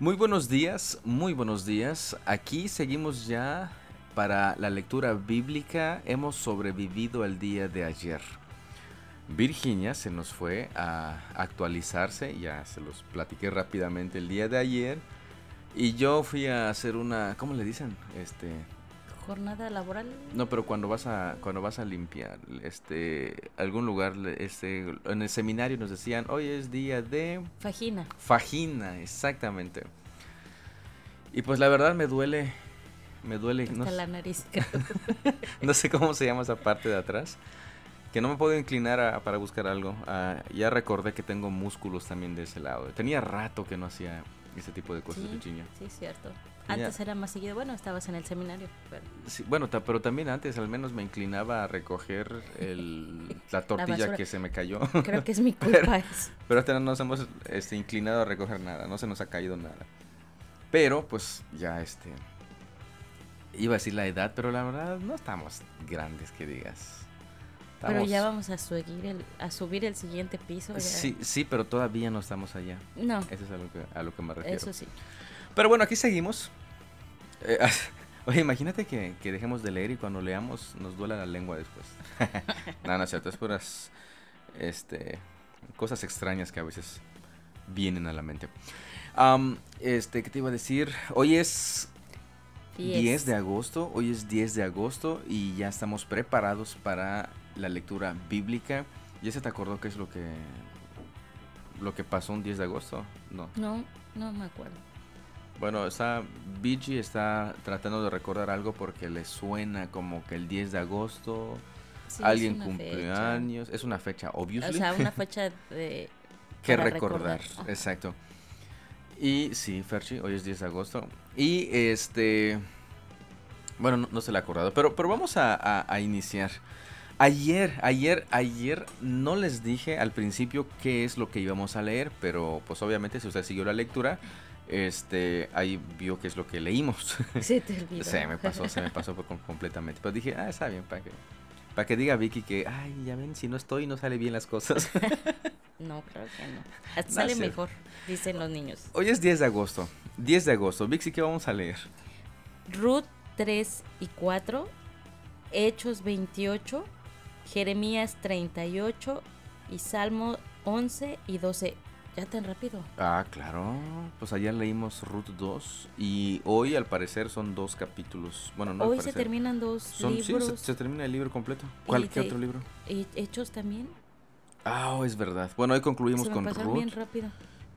Muy buenos días, muy buenos días. Aquí seguimos ya para la lectura bíblica. Hemos sobrevivido el día de ayer. Virginia se nos fue a actualizarse, ya se los platiqué rápidamente el día de ayer. Y yo fui a hacer una, ¿cómo le dicen? Este, jornada laboral. No, pero cuando vas a cuando vas a limpiar este algún lugar este en el seminario nos decían, "Hoy es día de fagina." Fagina, exactamente. Y pues la verdad me duele me duele no, la nariz. no sé cómo se llama esa parte de atrás. Que no me puedo inclinar para buscar algo. Ah, ya recordé que tengo músculos también de ese lado. Tenía rato que no hacía ese tipo de cosas, sí, Sí, cierto. Antes era más seguido, bueno, estabas en el seminario. Pero... Sí, bueno, pero también antes al menos me inclinaba a recoger la tortilla que se me cayó. Creo que es mi culpa. pero, pero hasta no nos hemos este, inclinado a recoger nada, no se nos ha caído nada. Pero pues ya este... Iba a decir la edad, pero la verdad no estamos grandes que digas. Pero ya vamos a subir el, a subir el siguiente piso. Sí, sí, pero todavía no estamos allá. No. Eso es a lo que, a lo que me refiero. Eso sí. Pero bueno, aquí seguimos. Eh, oye, imagínate que, dejemos de leer y cuando leamos nos duela la lengua después. no, no es cierto, es puras este, cosas extrañas que a veces vienen a la mente. este, ¿qué te iba a decir? Hoy es 10 de agosto, hoy es 10 de agosto y ya estamos preparados para la lectura bíblica. ¿Ya se te acordó qué es lo que lo que pasó un 10 de agosto? No. No, no me acuerdo. Bueno, está, BG está tratando de recordar algo porque le suena como que el 10 de agosto alguien cumple años. Es una fecha, obviously. O sea, una fecha de... que recordar, exacto. Y sí, Ferchi, hoy es 10 de agosto. Y este... Bueno, no, se le ha acordado, pero, pero vamos a, a iniciar. Ayer, ayer, ayer no les dije al principio qué es lo que íbamos a leer, pero pues obviamente si usted siguió la lectura, este, ahí vio qué es lo que leímos. Se te olvidó. se me pasó, se me pasó completamente. Pero dije, ah, está bien, para que, para que diga Vicky que, ay, ya ven, si no estoy no sale bien las cosas. no, claro que no. sale mejor, dicen los niños. Hoy es 10 de agosto. 10 de agosto. Vixi, ¿qué vamos a leer? Ruth 3 y 4, Hechos 28, Jeremías 38 y Salmo 11 y 12. ¿Ya tan rápido? Ah, claro. Pues ayer leímos Ruth 2 y hoy al parecer son dos capítulos. Bueno, no Hoy se terminan dos libros. Sí, se, termina el libro completo. ¿Cuál qué otro libro? Hechos también. Ah, oh, es verdad. Bueno, hoy concluimos se con Ruth. bien rápido.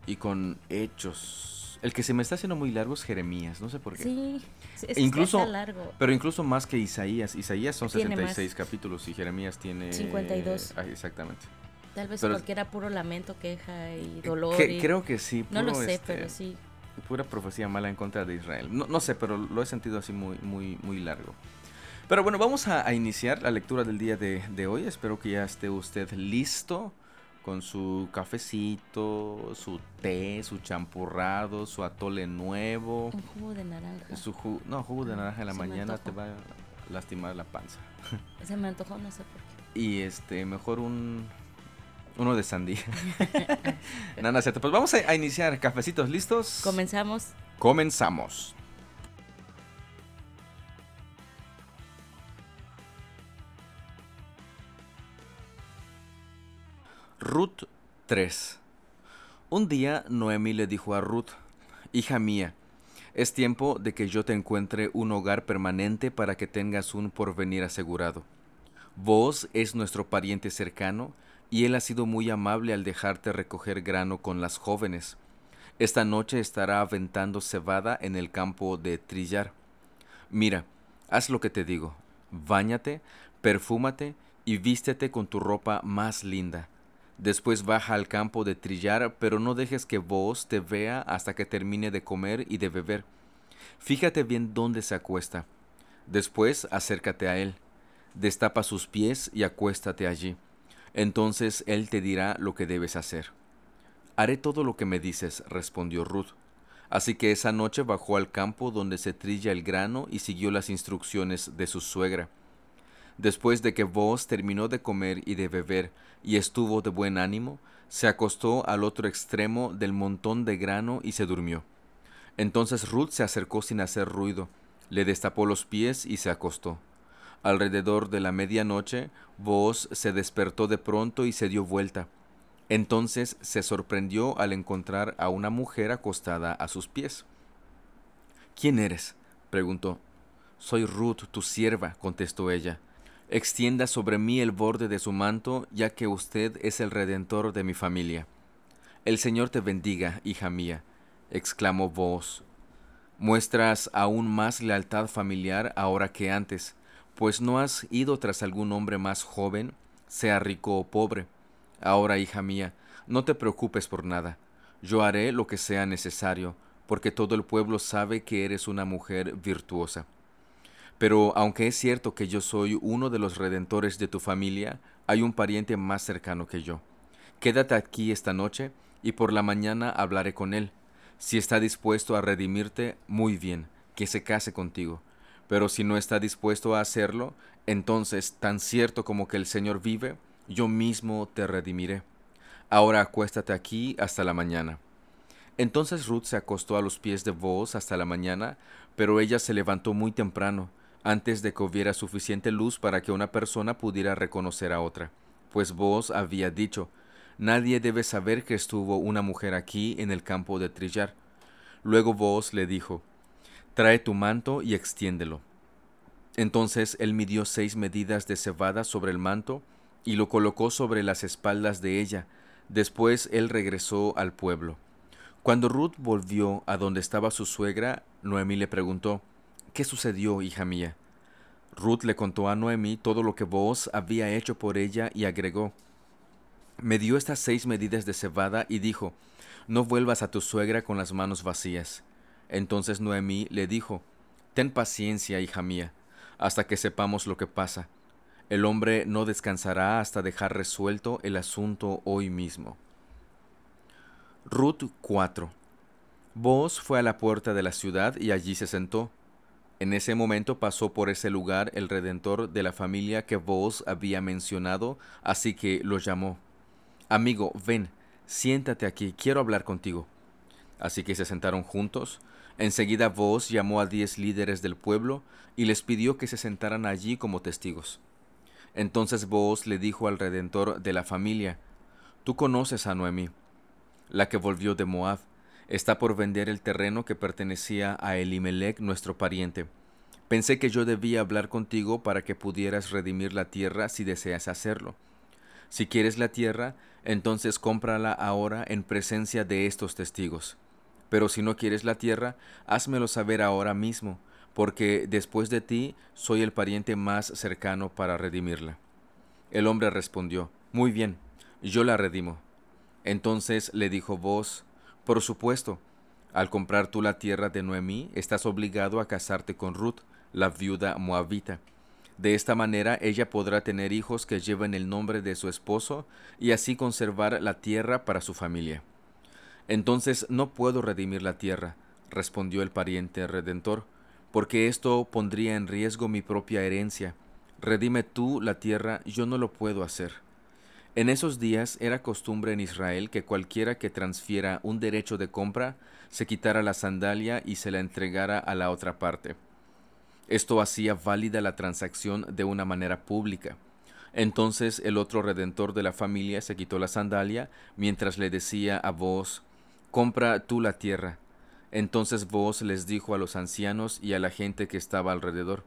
Y con Hechos. El que se me está haciendo muy largo es Jeremías, no sé por qué. Sí, es incluso, largo. Pero incluso más que Isaías. Isaías son 66 capítulos y Jeremías tiene... 52. Ah, exactamente. Tal vez porque era puro lamento, queja y eh, dolor. Creo que sí. no lo sé, pero este, sí. Pura profecía mala en contra de Israel. No, no sé, pero lo he sentido así muy, muy, muy largo. Pero bueno, vamos a, iniciar la lectura del día de, de, hoy. Espero que ya esté usted listo con su cafecito, su té, su champurrado, su atole nuevo. Un jugo de naranja. Su no, jugo de naranja en la mañana te va a lastimar la panza. Se me antojó, no sé por qué. Y este, mejor un, uno de sandía. Nada, cierto. Pues vamos a, iniciar. Cafecitos listos. Comenzamos. Comenzamos. Ruth 3. Un día Noemí le dijo a Ruth, Hija mía, es tiempo de que yo te encuentre un hogar permanente para que tengas un porvenir asegurado. Vos es nuestro pariente cercano y él ha sido muy amable al dejarte recoger grano con las jóvenes. Esta noche estará aventando cebada en el campo de trillar. Mira, haz lo que te digo. Báñate, perfúmate y vístete con tu ropa más linda. Después baja al campo de trillar, pero no dejes que vos te vea hasta que termine de comer y de beber. Fíjate bien dónde se acuesta. Después acércate a él. Destapa sus pies y acuéstate allí. Entonces él te dirá lo que debes hacer. Haré todo lo que me dices, respondió Ruth. Así que esa noche bajó al campo donde se trilla el grano y siguió las instrucciones de su suegra. Después de que vos terminó de comer y de beber y estuvo de buen ánimo, se acostó al otro extremo del montón de grano y se durmió. Entonces Ruth se acercó sin hacer ruido, le destapó los pies y se acostó. Alrededor de la medianoche, Booz se despertó de pronto y se dio vuelta. Entonces se sorprendió al encontrar a una mujer acostada a sus pies. ¿Quién eres? preguntó. Soy Ruth, tu sierva, contestó ella. Extienda sobre mí el borde de su manto, ya que usted es el redentor de mi familia. El Señor te bendiga, hija mía, exclamó Booz. Muestras aún más lealtad familiar ahora que antes pues no has ido tras algún hombre más joven, sea rico o pobre. Ahora, hija mía, no te preocupes por nada. Yo haré lo que sea necesario, porque todo el pueblo sabe que eres una mujer virtuosa. Pero aunque es cierto que yo soy uno de los redentores de tu familia, hay un pariente más cercano que yo. Quédate aquí esta noche y por la mañana hablaré con él. Si está dispuesto a redimirte, muy bien, que se case contigo pero si no está dispuesto a hacerlo, entonces, tan cierto como que el Señor vive, yo mismo te redimiré. Ahora acuéstate aquí hasta la mañana. Entonces Ruth se acostó a los pies de Boaz hasta la mañana, pero ella se levantó muy temprano, antes de que hubiera suficiente luz para que una persona pudiera reconocer a otra, pues Boaz había dicho, Nadie debe saber que estuvo una mujer aquí en el campo de trillar. Luego Boaz le dijo, trae tu manto y extiéndelo. Entonces él midió seis medidas de cebada sobre el manto y lo colocó sobre las espaldas de ella. Después él regresó al pueblo. Cuando Ruth volvió a donde estaba su suegra, Noemí le preguntó, ¿Qué sucedió, hija mía? Ruth le contó a Noemí todo lo que vos había hecho por ella y agregó, Me dio estas seis medidas de cebada y dijo, No vuelvas a tu suegra con las manos vacías. Entonces Noemí le dijo, Ten paciencia, hija mía, hasta que sepamos lo que pasa. El hombre no descansará hasta dejar resuelto el asunto hoy mismo. Ruth 4 Boaz fue a la puerta de la ciudad y allí se sentó. En ese momento pasó por ese lugar el redentor de la familia que Boaz había mencionado, así que lo llamó. Amigo, ven, siéntate aquí, quiero hablar contigo. Así que se sentaron juntos. Enseguida Vos llamó a diez líderes del pueblo y les pidió que se sentaran allí como testigos. Entonces Vos le dijo al redentor de la familia, Tú conoces a Noemí, la que volvió de Moab, está por vender el terreno que pertenecía a Elimelech, nuestro pariente. Pensé que yo debía hablar contigo para que pudieras redimir la tierra si deseas hacerlo. Si quieres la tierra, entonces cómprala ahora en presencia de estos testigos. Pero si no quieres la tierra, házmelo saber ahora mismo, porque después de ti soy el pariente más cercano para redimirla. El hombre respondió, Muy bien, yo la redimo. Entonces le dijo vos, Por supuesto, al comprar tú la tierra de Noemí, estás obligado a casarte con Ruth, la viuda moabita. De esta manera ella podrá tener hijos que lleven el nombre de su esposo y así conservar la tierra para su familia. Entonces no puedo redimir la tierra, respondió el pariente redentor, porque esto pondría en riesgo mi propia herencia. Redime tú la tierra, yo no lo puedo hacer. En esos días era costumbre en Israel que cualquiera que transfiera un derecho de compra se quitara la sandalia y se la entregara a la otra parte. Esto hacía válida la transacción de una manera pública. Entonces el otro redentor de la familia se quitó la sandalia mientras le decía a voz compra tú la tierra. Entonces vos les dijo a los ancianos y a la gente que estaba alrededor,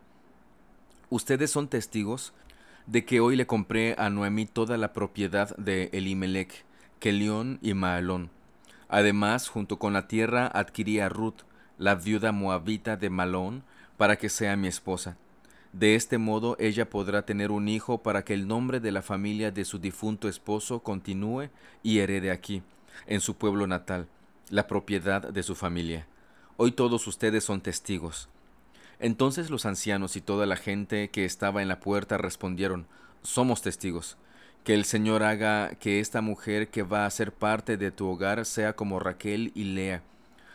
Ustedes son testigos de que hoy le compré a Noemí toda la propiedad de Elimelech, Kelión y Maalón. Además, junto con la tierra adquirí a Ruth, la viuda moabita de Malón, para que sea mi esposa. De este modo ella podrá tener un hijo para que el nombre de la familia de su difunto esposo continúe y herede aquí, en su pueblo natal, la propiedad de su familia. Hoy todos ustedes son testigos. Entonces los ancianos y toda la gente que estaba en la puerta respondieron, Somos testigos. Que el Señor haga que esta mujer que va a ser parte de tu hogar sea como Raquel y Lea,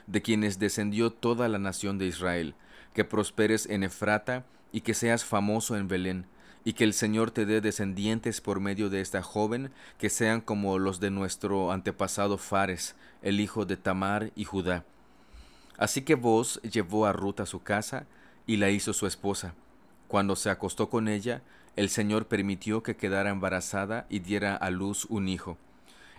de quienes descendió toda la nación de Israel, que prosperes en Efrata y que seas famoso en Belén, y que el Señor te dé descendientes por medio de esta joven, que sean como los de nuestro antepasado Fares, el hijo de Tamar y Judá. Así que vos llevó a Ruth a su casa y la hizo su esposa. Cuando se acostó con ella, el Señor permitió que quedara embarazada y diera a luz un hijo.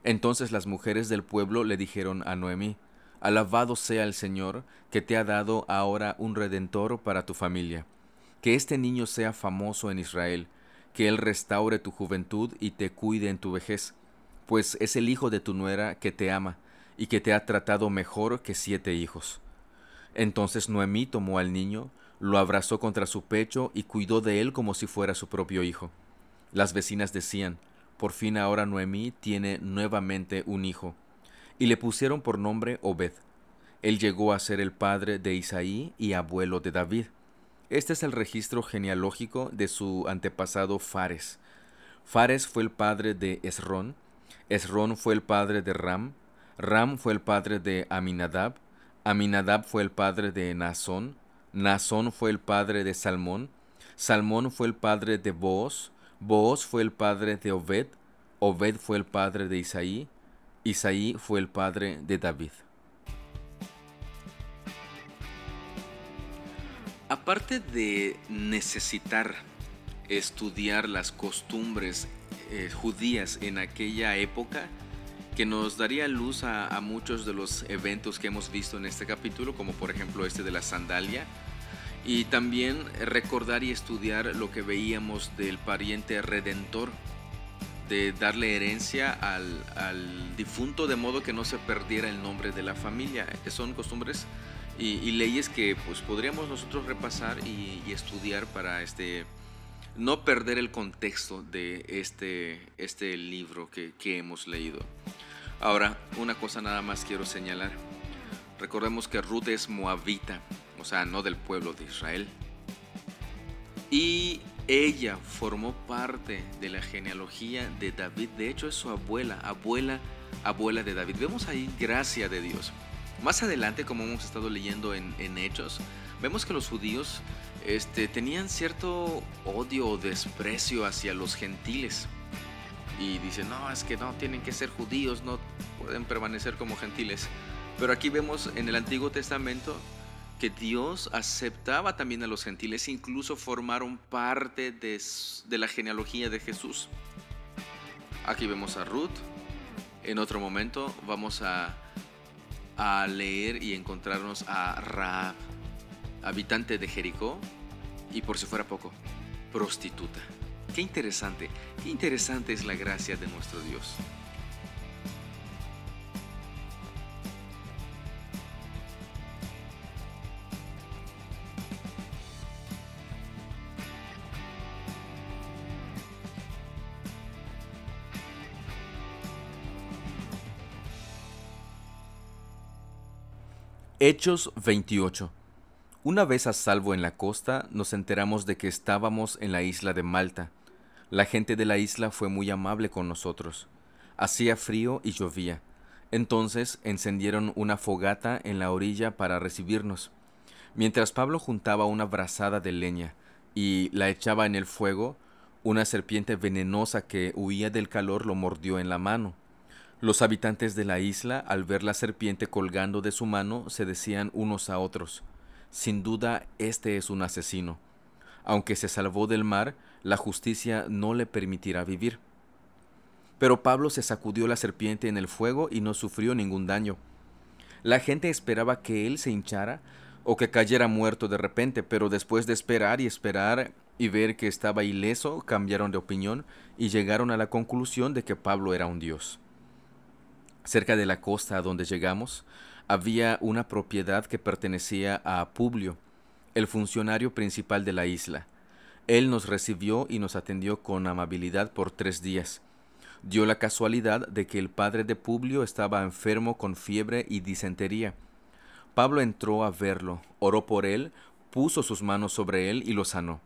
Entonces las mujeres del pueblo le dijeron a Noemí, Alabado sea el Señor, que te ha dado ahora un redentor para tu familia. Que este niño sea famoso en Israel, que él restaure tu juventud y te cuide en tu vejez, pues es el hijo de tu nuera que te ama, y que te ha tratado mejor que siete hijos. Entonces Noemí tomó al niño, lo abrazó contra su pecho y cuidó de él como si fuera su propio hijo. Las vecinas decían, por fin ahora Noemí tiene nuevamente un hijo, y le pusieron por nombre Obed. Él llegó a ser el padre de Isaí y abuelo de David. Este es el registro genealógico de su antepasado Fares. Fares fue el padre de Esrón, Esrón fue el padre de Ram, Ram fue el padre de Aminadab, Aminadab fue el padre de Nazón, Nazón fue el padre de Salmón, Salmón fue el padre de Booz, Booz fue el padre de Obed, Obed fue el padre de Isaí, Isaí fue el padre de David. Aparte de necesitar estudiar las costumbres eh, judías en aquella época, que nos daría luz a, muchos de los eventos que hemos visto en este capítulo, como por ejemplo este de la sandalia, y también recordar y estudiar lo que veíamos del pariente redentor, de darle herencia al, difunto de modo que no se perdiera el nombre de la familia. que Son costumbres y, leyes que pues podríamos nosotros repasar y, estudiar para este no perder el contexto de este, este libro que hemos leído. Ahora, una cosa nada más quiero señalar. Recordemos que Ruth es moabita, o sea, no del pueblo de Israel. Y ella formó parte de la genealogía de David. De hecho, es su abuela, abuela, abuela de David. Vemos ahí gracia de Dios. Más adelante, como hemos estado leyendo en, Hechos, vemos que los judíos este, tenían cierto odio o desprecio hacia los gentiles. Y dicen, no, es que no tienen que ser judíos, no pueden permanecer como gentiles. Pero aquí vemos en el Antiguo Testamento que Dios aceptaba también a los gentiles, incluso formaron parte de, la genealogía de Jesús. Aquí vemos a Ruth, en otro momento vamos a, a leer y encontrarnos a Raab, habitante de Jericó, y por si fuera poco, prostituta. Qué interesante, qué interesante es la gracia de nuestro Dios. Hechos 28 Una vez a salvo en la costa, nos enteramos de que estábamos en la isla de Malta. La gente de la isla fue muy amable con nosotros. Hacía frío y llovía. Entonces encendieron una fogata en la orilla para recibirnos. Mientras Pablo juntaba una brazada de leña y la echaba en el fuego, una serpiente venenosa que huía del calor lo mordió en la mano. Los habitantes de la isla, al ver la serpiente colgando de su mano, se decían unos a otros, Sin duda, este es un asesino. Aunque se salvó del mar, la justicia no le permitirá vivir. Pero Pablo se sacudió la serpiente en el fuego y no sufrió ningún daño. La gente esperaba que él se hinchara o que cayera muerto de repente, pero después de esperar y esperar y ver que estaba ileso, cambiaron de opinión y llegaron a la conclusión de que Pablo era un dios. Cerca de la costa a donde llegamos, había una propiedad que pertenecía a Publio, el funcionario principal de la isla. Él nos recibió y nos atendió con amabilidad por tres días. Dio la casualidad de que el padre de Publio estaba enfermo con fiebre y disentería. Pablo entró a verlo, oró por él, puso sus manos sobre él y lo sanó.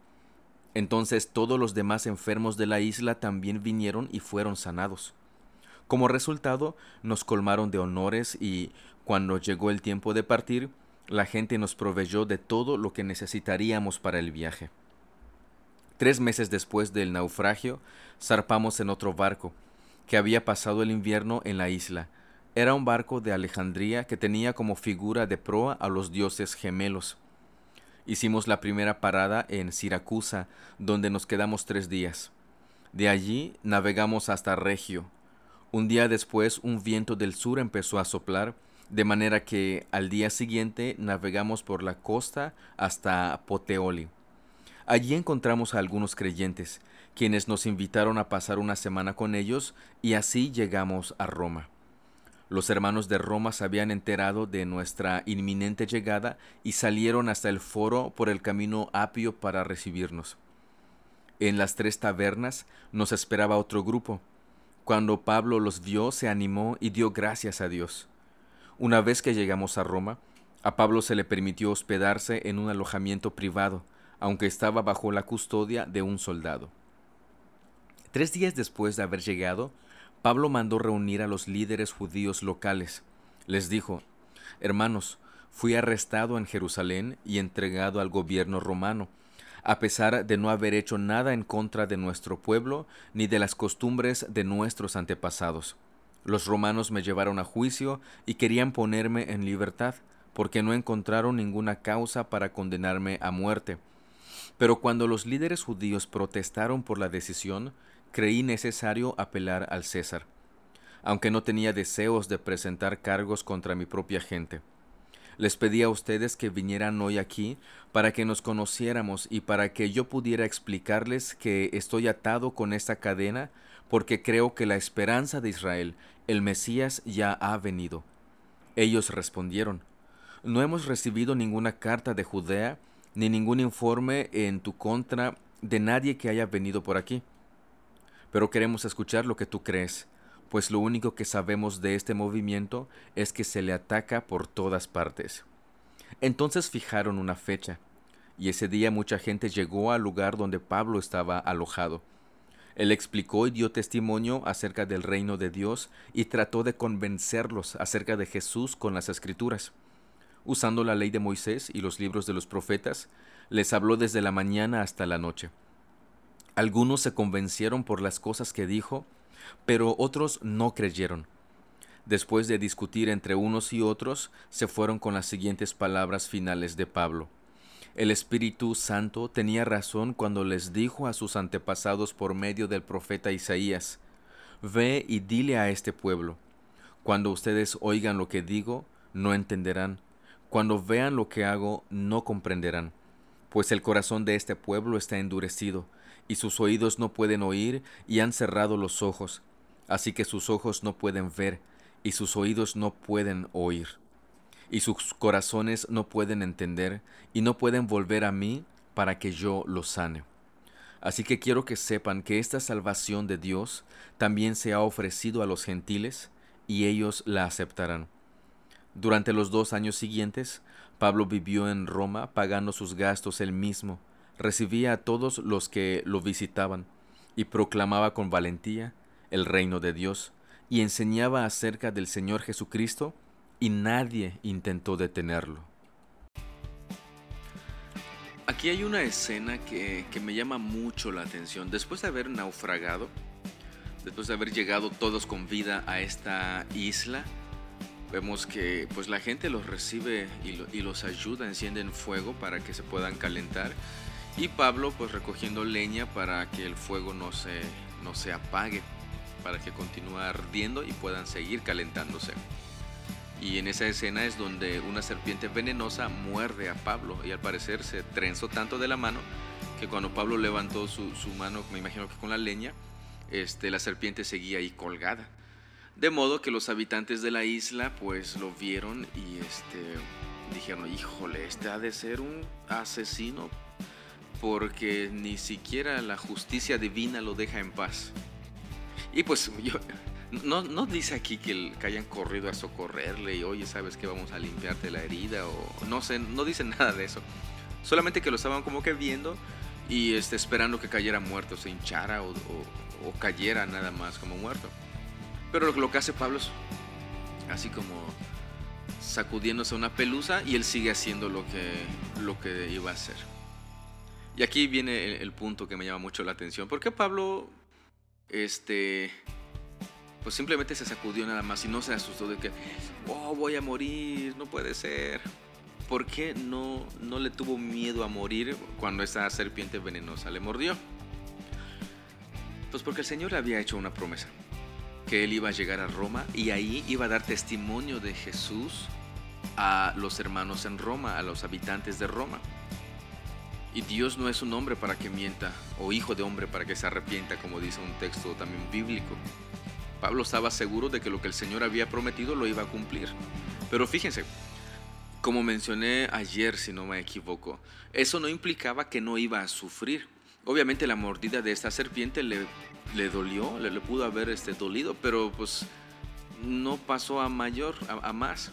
Entonces todos los demás enfermos de la isla también vinieron y fueron sanados. Como resultado, nos colmaron de honores y, cuando llegó el tiempo de partir, la gente nos proveyó de todo lo que necesitaríamos para el viaje. Tres meses después del naufragio, zarpamos en otro barco, que había pasado el invierno en la isla. Era un barco de Alejandría que tenía como figura de proa a los dioses gemelos. Hicimos la primera parada en Siracusa, donde nos quedamos tres días. De allí navegamos hasta Regio. Un día después un viento del sur empezó a soplar, de manera que al día siguiente navegamos por la costa hasta Poteoli. Allí encontramos a algunos creyentes, quienes nos invitaron a pasar una semana con ellos y así llegamos a Roma. Los hermanos de Roma se habían enterado de nuestra inminente llegada y salieron hasta el foro por el camino apio para recibirnos. En las tres tabernas nos esperaba otro grupo. Cuando Pablo los vio, se animó y dio gracias a Dios. Una vez que llegamos a Roma, a Pablo se le permitió hospedarse en un alojamiento privado, aunque estaba bajo la custodia de un soldado. Tres días después de haber llegado, Pablo mandó reunir a los líderes judíos locales. Les dijo, Hermanos, fui arrestado en Jerusalén y entregado al gobierno romano, a pesar de no haber hecho nada en contra de nuestro pueblo ni de las costumbres de nuestros antepasados. Los romanos me llevaron a juicio y querían ponerme en libertad, porque no encontraron ninguna causa para condenarme a muerte. Pero cuando los líderes judíos protestaron por la decisión, creí necesario apelar al César, aunque no tenía deseos de presentar cargos contra mi propia gente. Les pedí a ustedes que vinieran hoy aquí para que nos conociéramos y para que yo pudiera explicarles que estoy atado con esta cadena porque creo que la esperanza de Israel, el Mesías, ya ha venido. Ellos respondieron, No hemos recibido ninguna carta de Judea ni ningún informe en tu contra de nadie que haya venido por aquí pero queremos escuchar lo que tú crees, pues lo único que sabemos de este movimiento es que se le ataca por todas partes. Entonces fijaron una fecha, y ese día mucha gente llegó al lugar donde Pablo estaba alojado. Él explicó y dio testimonio acerca del reino de Dios y trató de convencerlos acerca de Jesús con las escrituras. Usando la ley de Moisés y los libros de los profetas, les habló desde la mañana hasta la noche. Algunos se convencieron por las cosas que dijo, pero otros no creyeron. Después de discutir entre unos y otros, se fueron con las siguientes palabras finales de Pablo. El Espíritu Santo tenía razón cuando les dijo a sus antepasados por medio del profeta Isaías, Ve y dile a este pueblo, cuando ustedes oigan lo que digo, no entenderán, cuando vean lo que hago, no comprenderán, pues el corazón de este pueblo está endurecido, y sus oídos no pueden oír, y han cerrado los ojos, así que sus ojos no pueden ver, y sus oídos no pueden oír, y sus corazones no pueden entender, y no pueden volver a mí para que yo los sane. Así que quiero que sepan que esta salvación de Dios también se ha ofrecido a los gentiles, y ellos la aceptarán. Durante los dos años siguientes, Pablo vivió en Roma pagando sus gastos él mismo, recibía a todos los que lo visitaban y proclamaba con valentía el reino de Dios y enseñaba acerca del Señor Jesucristo y nadie intentó detenerlo. Aquí hay una escena que, que, me llama mucho la atención. Después de haber naufragado, después de haber llegado todos con vida a esta isla, vemos que pues la gente los recibe y, los ayuda, encienden fuego para que se puedan calentar y Pablo pues recogiendo leña para que el fuego no se, no se apague, para que continúe ardiendo y puedan seguir calentándose. Y en esa escena es donde una serpiente venenosa muerde a Pablo y al parecer se trenzó tanto de la mano que cuando Pablo levantó su, su mano, me imagino que con la leña, este, la serpiente seguía ahí colgada. De modo que los habitantes de la isla pues lo vieron y este, dijeron, híjole, este ha de ser un asesino porque ni siquiera la justicia divina lo deja en paz. Y pues yo, no, no dice aquí que, hayan corrido a socorrerle y oye, sabes que vamos a limpiarte la herida o no sé, no dice nada de eso. Solamente que lo estaban como que viendo y este, esperando que cayera muerto, se hinchara o, cayera nada más como muerto. Pero lo, que hace Pablo es así como sacudiéndose una pelusa y él sigue haciendo lo que, lo que iba a hacer. Y aquí viene el, punto que me llama mucho la atención. ¿Por qué Pablo este, pues simplemente se sacudió nada más y no se asustó de que, oh, voy a morir, no puede ser. ¿Por qué no, no le tuvo miedo a morir cuando esa serpiente venenosa le mordió? Pues porque el Señor le había hecho una promesa, que él iba a llegar a Roma y ahí iba a dar testimonio de Jesús a los hermanos en Roma, a los habitantes de Roma. Y Dios no es un hombre para que mienta, o hijo de hombre para que se arrepienta, como dice un texto también bíblico. Pablo estaba seguro de que lo que el Señor había prometido lo iba a cumplir. Pero fíjense, como mencioné ayer, si no me equivoco, eso no implicaba que no iba a sufrir. Obviamente la mordida de esta serpiente le, le dolió, le, pudo haber este, dolido, pero pues no pasó a mayor, a, a más.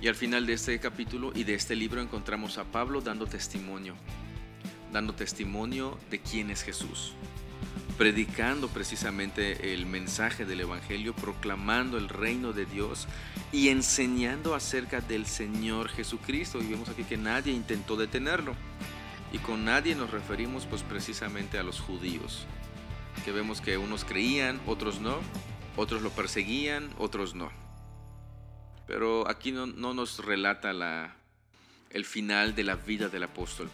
Y al final de este capítulo y de este libro encontramos a Pablo dando testimonio, dando testimonio de quién es Jesús, predicando precisamente el mensaje del Evangelio, proclamando el reino de Dios y enseñando acerca del Señor Jesucristo. Y vemos aquí que nadie intentó detenerlo. Y con nadie nos referimos pues precisamente a los judíos, que vemos que unos creían, otros no, otros lo perseguían, otros no. Pero aquí no, nos relata la, el final de la vida del apóstol.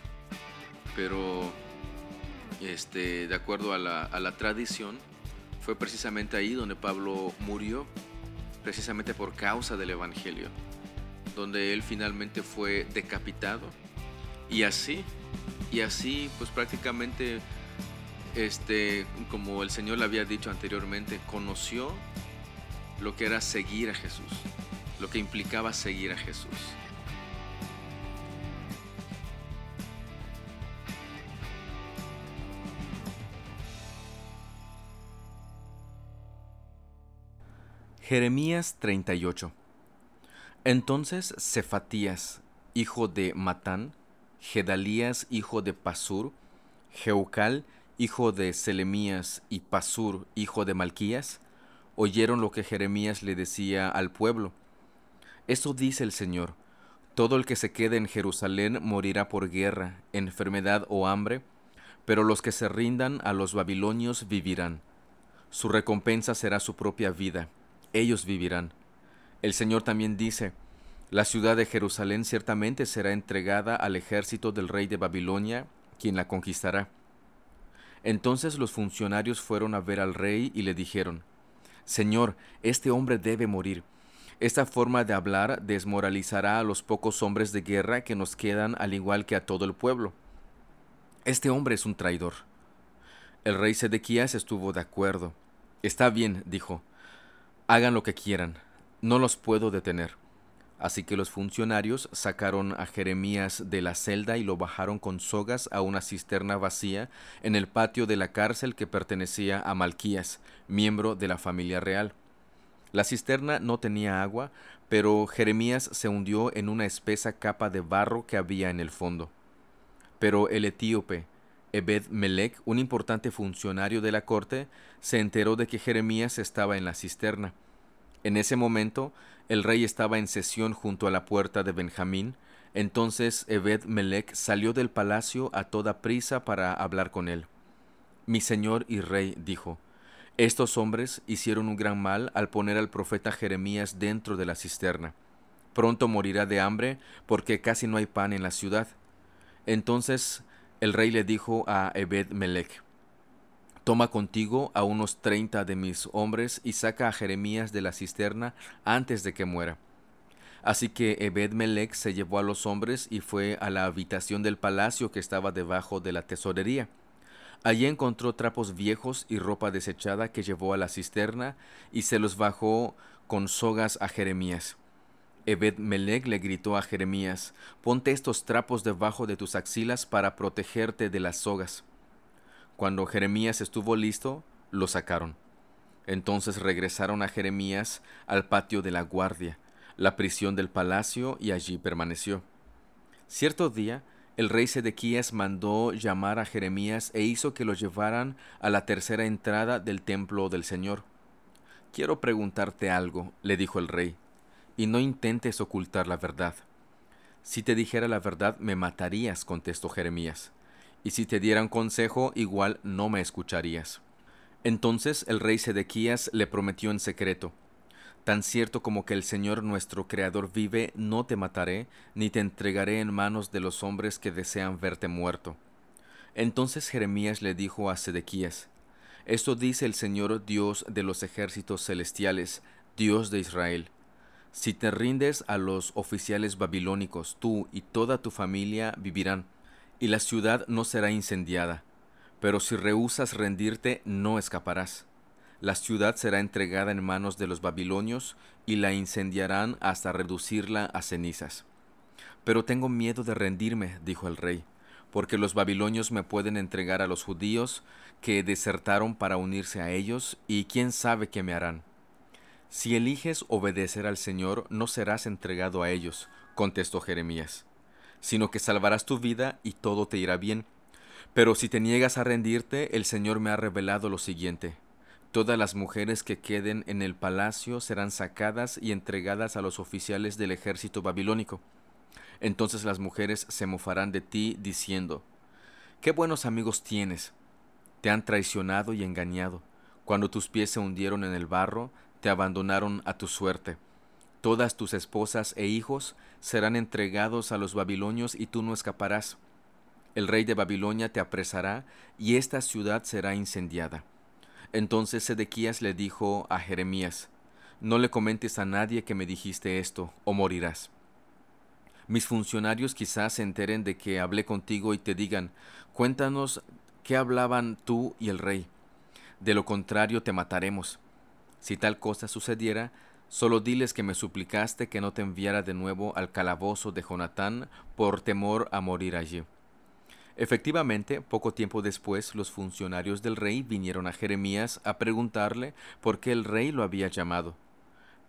Pero este, de acuerdo a la, a la tradición, fue precisamente ahí donde Pablo murió, precisamente por causa del Evangelio, donde él finalmente fue decapitado. Y así, y así, pues prácticamente, este, como el Señor le había dicho anteriormente, conoció lo que era seguir a Jesús lo que implicaba seguir a Jesús. Jeremías 38 Entonces Cefatías, hijo de Matán, Gedalías, hijo de Pasur, Jeucal, hijo de Selemías, y Pasur, hijo de Malquías, oyeron lo que Jeremías le decía al pueblo, eso dice el Señor. Todo el que se quede en Jerusalén morirá por guerra, enfermedad o hambre, pero los que se rindan a los babilonios vivirán. Su recompensa será su propia vida. Ellos vivirán. El Señor también dice, la ciudad de Jerusalén ciertamente será entregada al ejército del rey de Babilonia, quien la conquistará. Entonces los funcionarios fueron a ver al rey y le dijeron, Señor, este hombre debe morir esta forma de hablar desmoralizará a los pocos hombres de guerra que nos quedan al igual que a todo el pueblo. Este hombre es un traidor. El rey Sedequías estuvo de acuerdo. Está bien, dijo. Hagan lo que quieran. No los puedo detener. Así que los funcionarios sacaron a Jeremías de la celda y lo bajaron con sogas a una cisterna vacía en el patio de la cárcel que pertenecía a Malquías, miembro de la familia real. La cisterna no tenía agua, pero Jeremías se hundió en una espesa capa de barro que había en el fondo. Pero el etíope, Ebed Melech, un importante funcionario de la corte, se enteró de que Jeremías estaba en la cisterna. En ese momento, el rey estaba en sesión junto a la puerta de Benjamín. Entonces Ebed Melech salió del palacio a toda prisa para hablar con él. Mi señor y rey, dijo, estos hombres hicieron un gran mal al poner al profeta Jeremías dentro de la cisterna. Pronto morirá de hambre porque casi no hay pan en la ciudad. Entonces el rey le dijo a Ebed Melech, Toma contigo a unos treinta de mis hombres y saca a Jeremías de la cisterna antes de que muera. Así que Ebed Melech se llevó a los hombres y fue a la habitación del palacio que estaba debajo de la tesorería. Allí encontró trapos viejos y ropa desechada que llevó a la cisterna y se los bajó con sogas a Jeremías. Ebed Melech le gritó a Jeremías, ponte estos trapos debajo de tus axilas para protegerte de las sogas. Cuando Jeremías estuvo listo, lo sacaron. Entonces regresaron a Jeremías al patio de la guardia, la prisión del palacio, y allí permaneció. Cierto día, el rey Sedequías mandó llamar a Jeremías e hizo que lo llevaran a la tercera entrada del templo del Señor. Quiero preguntarte algo, le dijo el rey, y no intentes ocultar la verdad. Si te dijera la verdad, me matarías, contestó Jeremías, y si te diera un consejo, igual no me escucharías. Entonces el rey Sedequías le prometió en secreto, Tan cierto como que el Señor nuestro Creador vive, no te mataré, ni te entregaré en manos de los hombres que desean verte muerto. Entonces Jeremías le dijo a Sedequías, Esto dice el Señor Dios de los ejércitos celestiales, Dios de Israel. Si te rindes a los oficiales babilónicos, tú y toda tu familia vivirán, y la ciudad no será incendiada. Pero si rehusas rendirte, no escaparás la ciudad será entregada en manos de los babilonios y la incendiarán hasta reducirla a cenizas. Pero tengo miedo de rendirme, dijo el rey, porque los babilonios me pueden entregar a los judíos que desertaron para unirse a ellos, y quién sabe qué me harán. Si eliges obedecer al Señor, no serás entregado a ellos, contestó Jeremías, sino que salvarás tu vida y todo te irá bien. Pero si te niegas a rendirte, el Señor me ha revelado lo siguiente. Todas las mujeres que queden en el palacio serán sacadas y entregadas a los oficiales del ejército babilónico. Entonces las mujeres se mofarán de ti diciendo, Qué buenos amigos tienes. Te han traicionado y engañado. Cuando tus pies se hundieron en el barro, te abandonaron a tu suerte. Todas tus esposas e hijos serán entregados a los babilonios y tú no escaparás. El rey de Babilonia te apresará y esta ciudad será incendiada. Entonces Sedequías le dijo a Jeremías, No le comentes a nadie que me dijiste esto, o morirás. Mis funcionarios quizás se enteren de que hablé contigo y te digan, Cuéntanos qué hablaban tú y el rey. De lo contrario te mataremos. Si tal cosa sucediera, solo diles que me suplicaste que no te enviara de nuevo al calabozo de Jonatán por temor a morir allí. Efectivamente, poco tiempo después, los funcionarios del rey vinieron a Jeremías a preguntarle por qué el rey lo había llamado.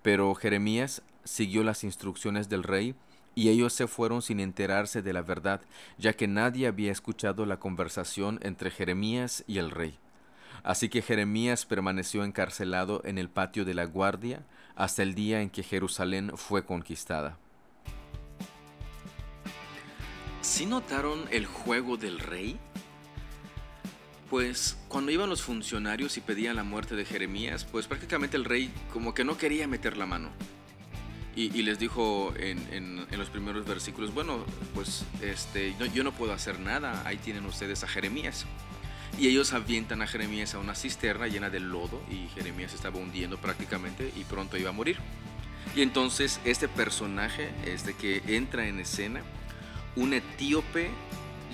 Pero Jeremías siguió las instrucciones del rey y ellos se fueron sin enterarse de la verdad, ya que nadie había escuchado la conversación entre Jeremías y el rey. Así que Jeremías permaneció encarcelado en el patio de la guardia hasta el día en que Jerusalén fue conquistada. ¿Sí notaron el juego del rey? Pues cuando iban los funcionarios y pedían la muerte de Jeremías, pues prácticamente el rey como que no quería meter la mano. Y, les dijo en, los primeros versículos, bueno, pues este, yo no puedo hacer nada, ahí tienen ustedes a Jeremías. Y ellos avientan a Jeremías a una cisterna llena de lodo y Jeremías estaba hundiendo prácticamente y pronto iba a morir. Y entonces este personaje, este que entra en escena, un etíope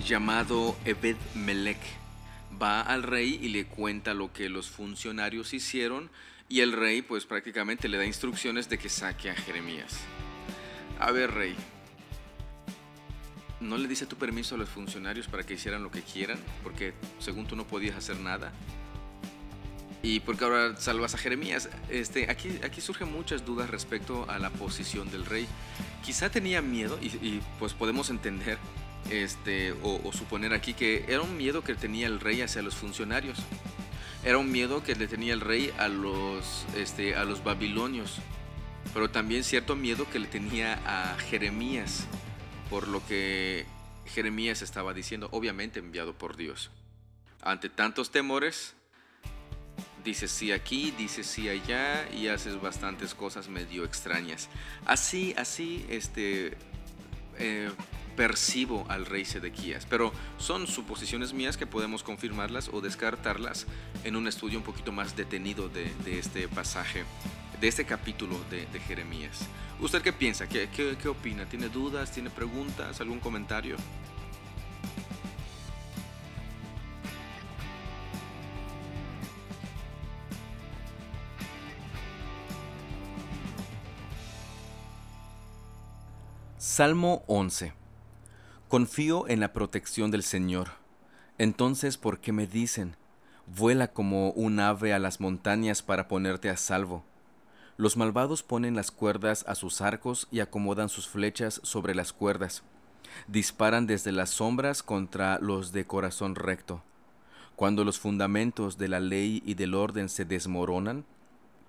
llamado Ebed Melech va al rey y le cuenta lo que los funcionarios hicieron y el rey pues prácticamente le da instrucciones de que saque a Jeremías. A ver rey, ¿no le dice tu permiso a los funcionarios para que hicieran lo que quieran? Porque según tú no podías hacer nada. ¿Y porque ahora salvas a Jeremías? Este, aquí, aquí surgen muchas dudas respecto a la posición del rey. Quizá tenía miedo, y, pues podemos entender este, o, suponer aquí que era un miedo que tenía el rey hacia los funcionarios. Era un miedo que le tenía el rey a los, este, a los babilonios. Pero también cierto miedo que le tenía a Jeremías, por lo que Jeremías estaba diciendo, obviamente enviado por Dios. Ante tantos temores, dices sí aquí, dices sí allá y haces bastantes cosas medio extrañas. Así, así, este, eh, percibo al rey Sedequías, pero son suposiciones mías que podemos confirmarlas o descartarlas en un estudio un poquito más detenido de, este pasaje, de este capítulo de, Jeremías. ¿Usted qué piensa? ¿Qué, opina? ¿Tiene dudas? ¿Tiene preguntas? ¿Algún comentario? Salmo 11. Confío en la protección del Señor. Entonces, ¿por qué me dicen? Vuela como un ave a las montañas para ponerte a salvo. Los malvados ponen las cuerdas a sus arcos y acomodan sus flechas sobre las cuerdas. Disparan desde las sombras contra los de corazón recto. Cuando los fundamentos de la ley y del orden se desmoronan,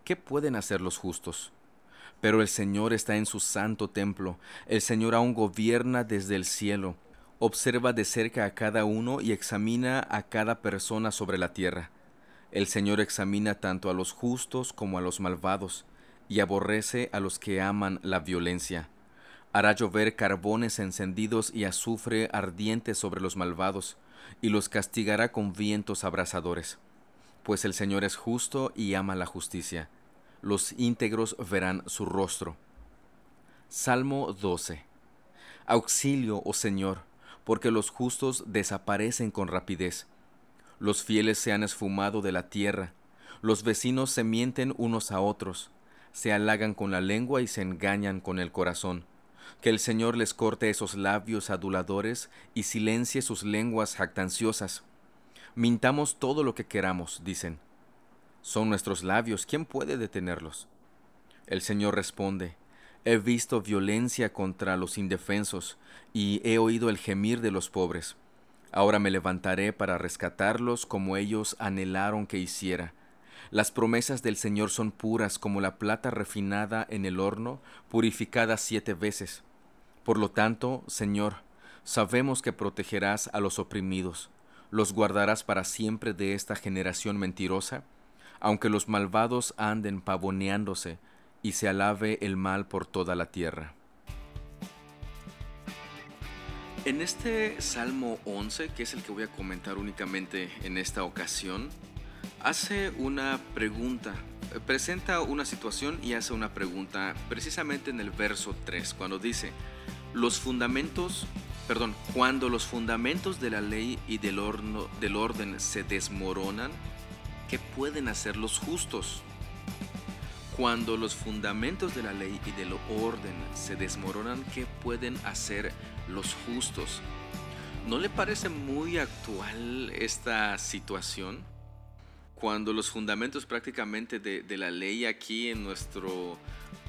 ¿qué pueden hacer los justos? Pero el Señor está en su santo templo, el Señor aún gobierna desde el cielo, observa de cerca a cada uno y examina a cada persona sobre la tierra. El Señor examina tanto a los justos como a los malvados, y aborrece a los que aman la violencia. Hará llover carbones encendidos y azufre ardiente sobre los malvados, y los castigará con vientos abrasadores. Pues el Señor es justo y ama la justicia. Los íntegros verán su rostro. Salmo 12. Auxilio, oh Señor, porque los justos desaparecen con rapidez. Los fieles se han esfumado de la tierra. Los vecinos se mienten unos a otros. Se halagan con la lengua y se engañan con el corazón que el Señor les corte esos labios aduladores y silencie sus lenguas jactanciosas. Mintamos todo lo que queramos, dicen. Son nuestros labios, ¿quién puede detenerlos? El Señor responde, He visto violencia contra los indefensos, y he oído el gemir de los pobres. Ahora me levantaré para rescatarlos como ellos anhelaron que hiciera. Las promesas del Señor son puras como la plata refinada en el horno, purificada siete veces. Por lo tanto, Señor, sabemos que protegerás a los oprimidos, los guardarás para siempre de esta generación mentirosa, aunque los malvados anden pavoneándose y se alabe el mal por toda la tierra. En este Salmo 11, que es el que voy a comentar únicamente en esta ocasión, hace una pregunta, presenta una situación y hace una pregunta precisamente en el verso 3, cuando dice, los fundamentos, perdón, cuando los fundamentos de la ley y del, del orden se desmoronan, ¿qué pueden hacer los justos? Cuando los fundamentos de la ley y del orden se desmoronan, ¿qué pueden hacer los justos? ¿No le parece muy actual esta situación? Cuando los fundamentos prácticamente de, la ley aquí en nuestro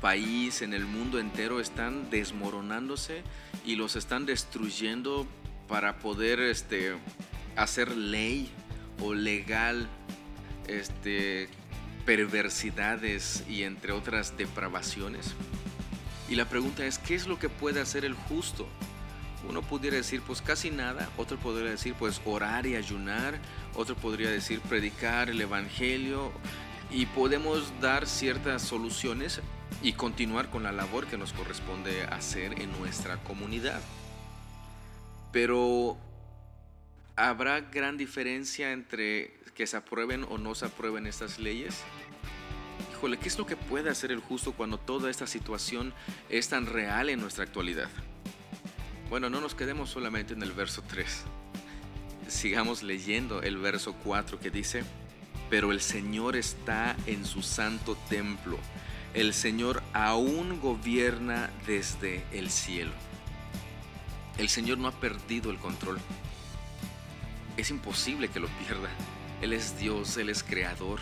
país, en el mundo entero, están desmoronándose y los están destruyendo para poder este, hacer ley o legal este, perversidades y entre otras depravaciones. Y la pregunta es, ¿qué es lo que puede hacer el justo? Uno pudiera decir, pues casi nada, otro podría decir, pues orar y ayunar, otro podría decir, predicar el Evangelio, y podemos dar ciertas soluciones y continuar con la labor que nos corresponde hacer en nuestra comunidad. Pero ¿habrá gran diferencia entre que se aprueben o no se aprueben estas leyes? Híjole, ¿qué es lo que puede hacer el justo cuando toda esta situación es tan real en nuestra actualidad? Bueno, no nos quedemos solamente en el verso 3. Sigamos leyendo el verso 4 que dice, pero el Señor está en su santo templo el Señor aún gobierna desde el cielo. El Señor no ha perdido el control. Es imposible que lo pierda. Él es Dios, Él es creador.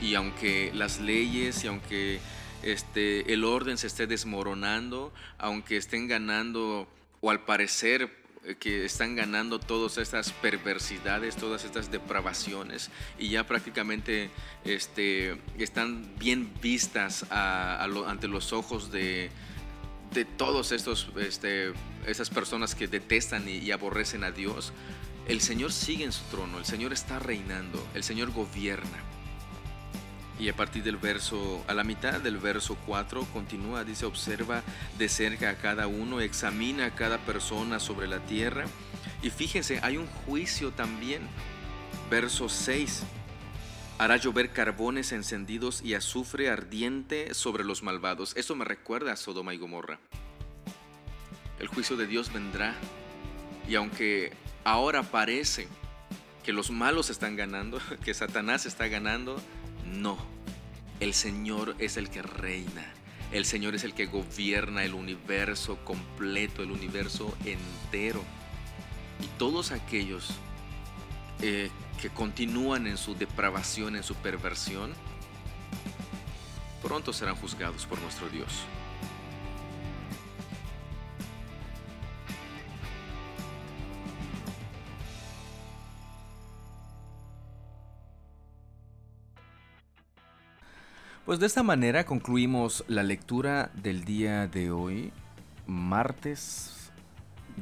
Y aunque las leyes y aunque este, el orden se esté desmoronando, aunque estén ganando, o al parecer eh, que están ganando todas estas perversidades, todas estas depravaciones y ya prácticamente este, están bien vistas ante los ojos de, todos estos, este, esas personas que detestan y aborrecen a Dios. El Señor sigue en su trono, el Señor está reinando, el Señor gobierna. Y a partir del verso, a la mitad del verso 4, continúa, dice, observa de cerca a cada uno, examina a cada persona sobre la tierra. Y fíjense, hay un juicio también. Verso 6, hará llover carbones encendidos y azufre ardiente sobre los malvados. Esto me recuerda a Sodoma y Gomorra. El juicio de Dios vendrá. Y aunque ahora parece que los malos están ganando, que Satanás está ganando, no, el Señor es el que reina. El Señor es el que gobierna el universo completo, el universo entero. Y todos aquellos eh, que continúan en su depravación, en su perversión, pronto serán juzgados por nuestro Dios. Pues de esta manera concluimos la lectura del día de hoy, martes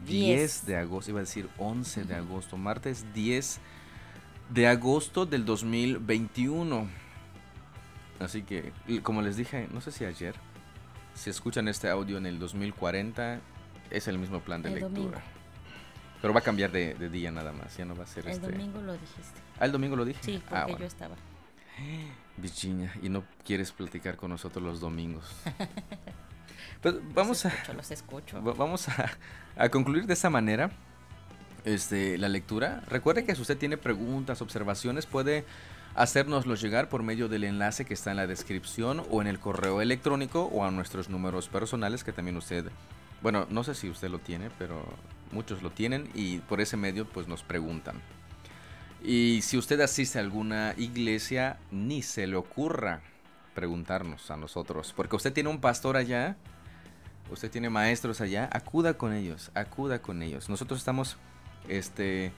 10, de agosto, iba a decir 11 de agosto, martes 10 de agosto del 2021. Así que, como les dije, no sé si ayer, si escuchan este audio en el 2040, es el mismo plan de lectura. Pero va a cambiar de, día nada más, ya no va a ser el este. El domingo lo dijiste. Ah, el domingo lo dije. Sí, ah, porque yo estaba. Virginia, y no quieres platicar con nosotros los domingos. pues vamos los escucho, a. Los escucho. Vamos a, a concluir de esta manera este, la lectura. Recuerde que si usted tiene preguntas, observaciones, puede hacérnoslo llegar por medio del enlace que está en la descripción o en el correo electrónico o a nuestros números personales que también usted, bueno, no sé si usted lo tiene, pero muchos lo tienen y por ese medio pues nos preguntan. Y si usted asiste a alguna iglesia, ni se le ocurra preguntarnos a nosotros, porque usted tiene un pastor allá, usted tiene maestros allá, acuda con ellos, acuda con ellos. Nosotros estamos este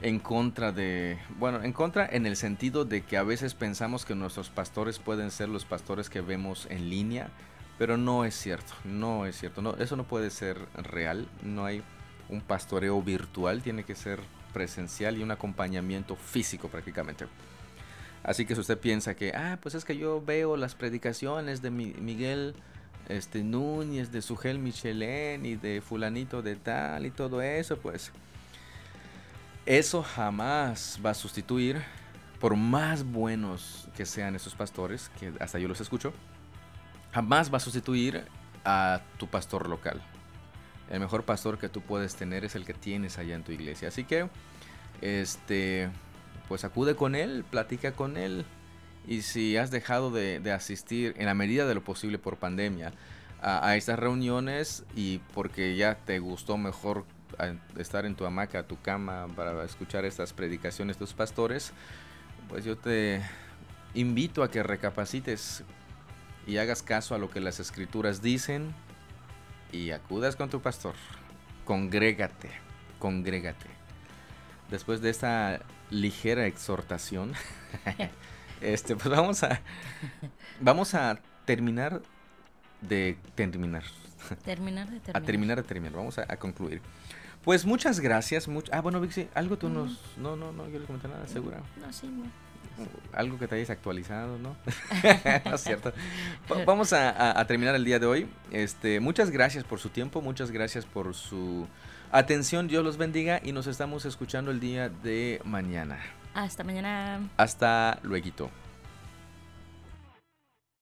en contra de, bueno, en contra en el sentido de que a veces pensamos que nuestros pastores pueden ser los pastores que vemos en línea, pero no es cierto, no es cierto, eso no puede ser real, no hay un pastoreo virtual, tiene que ser presencial y un acompañamiento físico prácticamente. Así que si usted piensa que, ah, pues es que yo veo las predicaciones de Miguel este, Núñez, de Sugel Michelén y de fulanito de tal y todo eso, pues eso jamás va a sustituir, por más buenos que sean esos pastores, que hasta yo los escucho, jamás va a sustituir a tu pastor local. El mejor pastor que tú puedes tener es el que tienes allá en tu iglesia. Así que, este, pues acude con él, platica con él. Y si has dejado de, asistir en la medida de lo posible por pandemia a, a estas reuniones y porque ya te gustó mejor estar en tu hamaca, tu cama, para escuchar estas predicaciones de tus pastores, pues yo te invito a que recapacites y hagas caso a lo que las escrituras dicen y acudas con tu pastor. Congrégate, congrégate. Después de esta ligera exhortación, este, pues vamos a, vamos a terminar de terminar. Terminar de terminar. A terminar de terminar. Vamos a concluir. Pues muchas gracias. ah, bueno, Vixi, algo tú nos. No, no, no, yo le comenté nada, segura. No, sí, no. Algo que te hayas actualizado, ¿no? no es cierto. vamos a, terminar el día de hoy. Este, muchas gracias por su tiempo, muchas gracias por su atención. Dios los bendiga y nos estamos escuchando el día de mañana. Hasta mañana. Hasta luego.